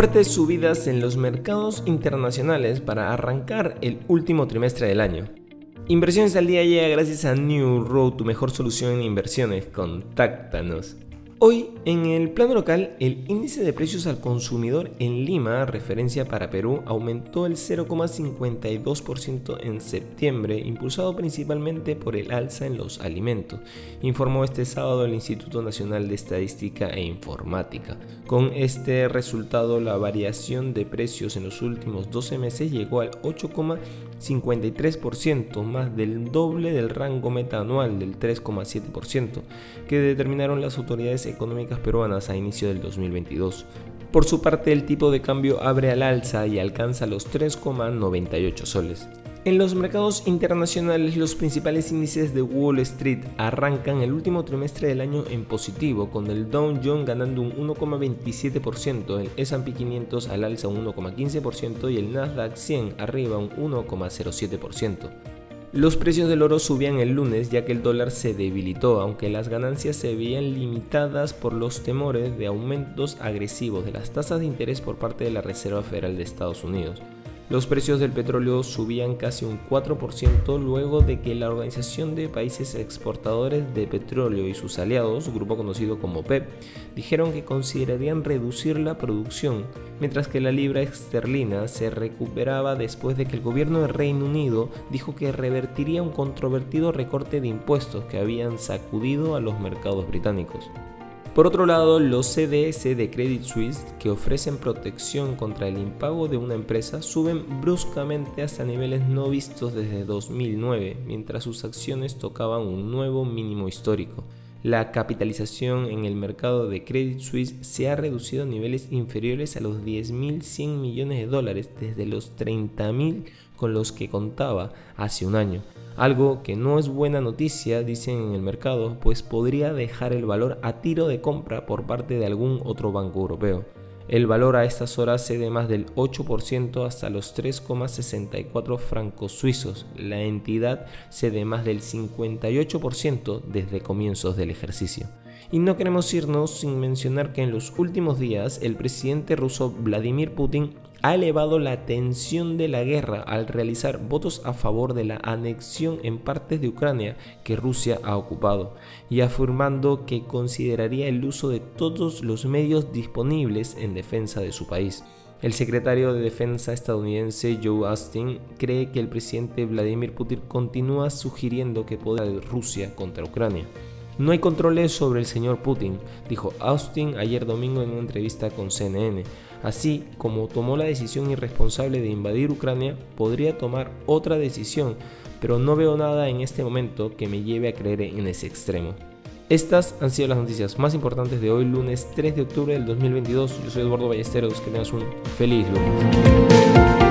Fuertes subidas en los mercados internacionales para arrancar el último trimestre del año. Inversiones al día llega gracias a New Road, tu mejor solución en inversiones. Contáctanos. Hoy, en el plano local, el índice de precios al consumidor en Lima, referencia para Perú, aumentó el 0,52% en septiembre, impulsado principalmente por el alza en los alimentos, informó este sábado el Instituto Nacional de Estadística e Informática. Con este resultado, la variación de precios en los últimos 12 meses llegó al 8,53%, más del doble del rango meta anual del 3,7%, que determinaron las autoridades económicas peruanas a inicio del 2022. Por su parte, el tipo de cambio abre al alza y alcanza los 3,98 soles. En los mercados internacionales, los principales índices de Wall Street arrancan el último trimestre del año en positivo, con el Dow Jones ganando un 1,27%, el S&P 500 al alza un 1,15% y el Nasdaq 100 arriba un 1,07%. Los precios del oro subían el lunes ya que el dólar se debilitó, aunque las ganancias se veían limitadas por los temores de aumentos agresivos de las tasas de interés por parte de la Reserva Federal de Estados Unidos. Los precios del petróleo subían casi un 4% luego de que la Organización de Países Exportadores de Petróleo y sus aliados, grupo conocido como PEP, dijeron que considerarían reducir la producción, mientras que la libra esterlina se recuperaba después de que el gobierno de Reino Unido dijo que revertiría un controvertido recorte de impuestos que habían sacudido a los mercados británicos. Por otro lado, los CDS de Credit Suisse, que ofrecen protección contra el impago de una empresa, suben bruscamente hasta niveles no vistos desde 2009, mientras sus acciones tocaban un nuevo mínimo histórico. La capitalización en el mercado de Credit Suisse se ha reducido a niveles inferiores a los 10.100 millones de dólares desde los 30.000 con los que contaba hace un año. Algo que no es buena noticia, dicen en el mercado, pues podría dejar el valor a tiro de compra por parte de algún otro banco europeo. El valor a estas horas cede más del 8% hasta los 3,64 francos suizos. La entidad cede más del 58% desde comienzos del ejercicio. Y no queremos irnos sin mencionar que en los últimos días el presidente ruso Vladimir Putin ha elevado la tensión de la guerra al realizar votos a favor de la anexión en partes de Ucrania que Rusia ha ocupado y afirmando que consideraría el uso de todos los medios disponibles en defensa de su país. El secretario de Defensa estadounidense Joe Austin cree que el presidente Vladimir Putin continúa sugiriendo que podrá Rusia contra Ucrania. No hay controles sobre el señor Putin, dijo Austin ayer domingo en una entrevista con CNN. Así como tomó la decisión irresponsable de invadir Ucrania, podría tomar otra decisión, pero no veo nada en este momento que me lleve a creer en ese extremo. Estas han sido las noticias más importantes de hoy, lunes 3 de octubre del 2022. Yo soy Eduardo Ballesteros, que tengas un feliz lunes.